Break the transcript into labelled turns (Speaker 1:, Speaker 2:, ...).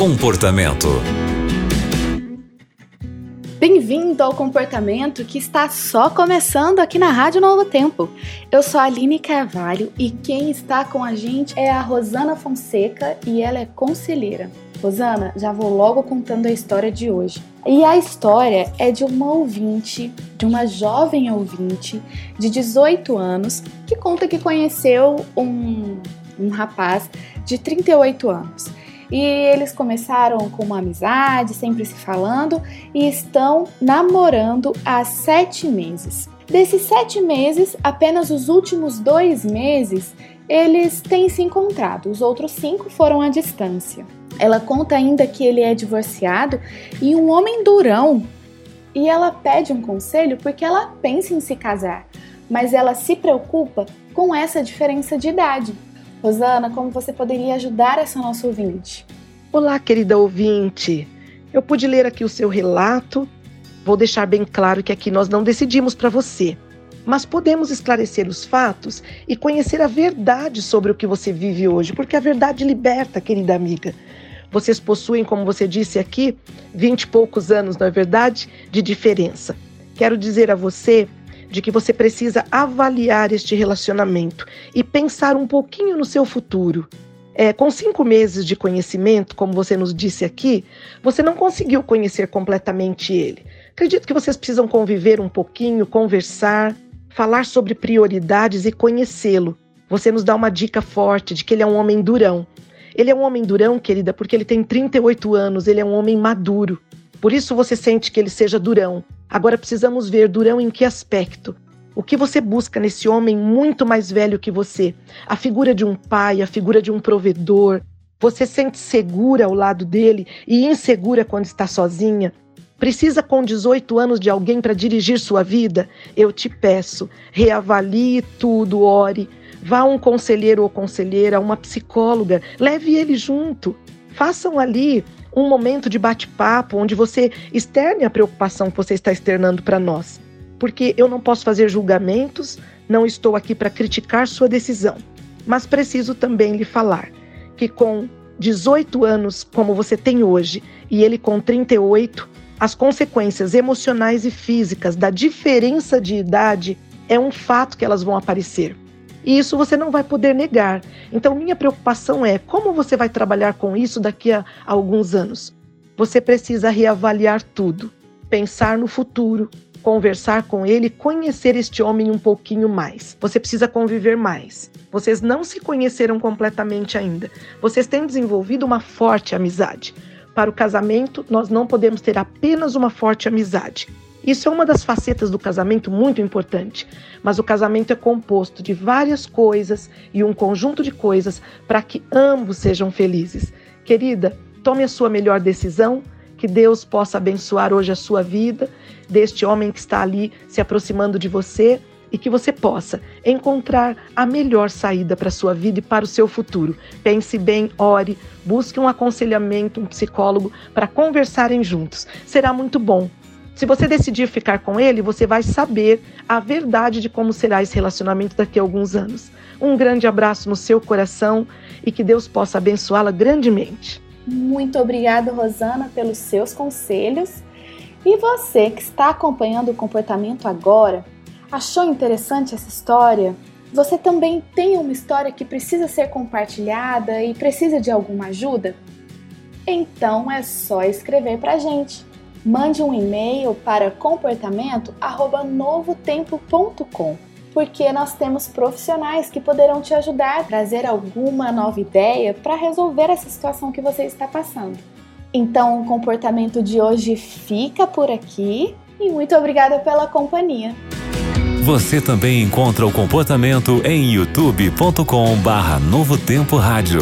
Speaker 1: Comportamento.
Speaker 2: Bem-vindo ao comportamento que está só começando aqui na Rádio Novo Tempo. Eu sou a Aline Carvalho e quem está com a gente é a Rosana Fonseca e ela é conselheira. Rosana, já vou logo contando a história de hoje. E a história é de uma ouvinte, de uma jovem ouvinte de 18 anos, que conta que conheceu um, um rapaz de 38 anos. E eles começaram com uma amizade, sempre se falando, e estão namorando há sete meses. Desses sete meses, apenas os últimos dois meses eles têm se encontrado, os outros cinco foram à distância. Ela conta ainda que ele é divorciado e um homem durão. E ela pede um conselho porque ela pensa em se casar, mas ela se preocupa com essa diferença de idade. Rosana, como você poderia ajudar essa nossa ouvinte?
Speaker 3: Olá, querida ouvinte. Eu pude ler aqui o seu relato. Vou deixar bem claro que aqui nós não decidimos para você, mas podemos esclarecer os fatos e conhecer a verdade sobre o que você vive hoje, porque a verdade liberta, querida amiga. Vocês possuem, como você disse aqui, vinte e poucos anos, não é verdade, de diferença. Quero dizer a você de que você precisa avaliar este relacionamento e pensar um pouquinho no seu futuro. É, com cinco meses de conhecimento, como você nos disse aqui, você não conseguiu conhecer completamente ele. Acredito que vocês precisam conviver um pouquinho, conversar, falar sobre prioridades e conhecê-lo. Você nos dá uma dica forte de que ele é um homem durão. Ele é um homem durão, querida, porque ele tem 38 anos, ele é um homem maduro. Por isso você sente que ele seja durão. Agora precisamos ver durão em que aspecto. O que você busca nesse homem muito mais velho que você? A figura de um pai, a figura de um provedor. Você sente segura ao lado dele e insegura quando está sozinha? Precisa com 18 anos de alguém para dirigir sua vida? Eu te peço, reavalie tudo, ore. Vá a um conselheiro ou conselheira, uma psicóloga, leve ele junto. Façam ali um momento de bate-papo onde você externe a preocupação que você está externando para nós. Porque eu não posso fazer julgamentos, não estou aqui para criticar sua decisão, mas preciso também lhe falar que com 18 anos, como você tem hoje, e ele com 38, as consequências emocionais e físicas da diferença de idade é um fato que elas vão aparecer. E isso você não vai poder negar. Então, minha preocupação é como você vai trabalhar com isso daqui a alguns anos. Você precisa reavaliar tudo, pensar no futuro, conversar com ele, conhecer este homem um pouquinho mais. Você precisa conviver mais. Vocês não se conheceram completamente ainda. Vocês têm desenvolvido uma forte amizade. Para o casamento, nós não podemos ter apenas uma forte amizade. Isso é uma das facetas do casamento muito importante, mas o casamento é composto de várias coisas e um conjunto de coisas para que ambos sejam felizes. Querida, tome a sua melhor decisão, que Deus possa abençoar hoje a sua vida, deste homem que está ali se aproximando de você e que você possa encontrar a melhor saída para a sua vida e para o seu futuro. Pense bem, ore, busque um aconselhamento, um psicólogo para conversarem juntos. Será muito bom. Se você decidir ficar com ele, você vai saber a verdade de como será esse relacionamento daqui a alguns anos. Um grande abraço no seu coração e que Deus possa abençoá-la grandemente.
Speaker 2: Muito obrigada, Rosana, pelos seus conselhos. E você que está acompanhando o comportamento agora, Achou interessante essa história? Você também tem uma história que precisa ser compartilhada e precisa de alguma ajuda? Então é só escrever para a gente. Mande um e-mail para comportamento@novotempo.com, porque nós temos profissionais que poderão te ajudar a trazer alguma nova ideia para resolver essa situação que você está passando. Então, o comportamento de hoje fica por aqui e muito obrigada pela companhia.
Speaker 1: Você também encontra o comportamento em youtube.com/barra Novo Tempo Rádio.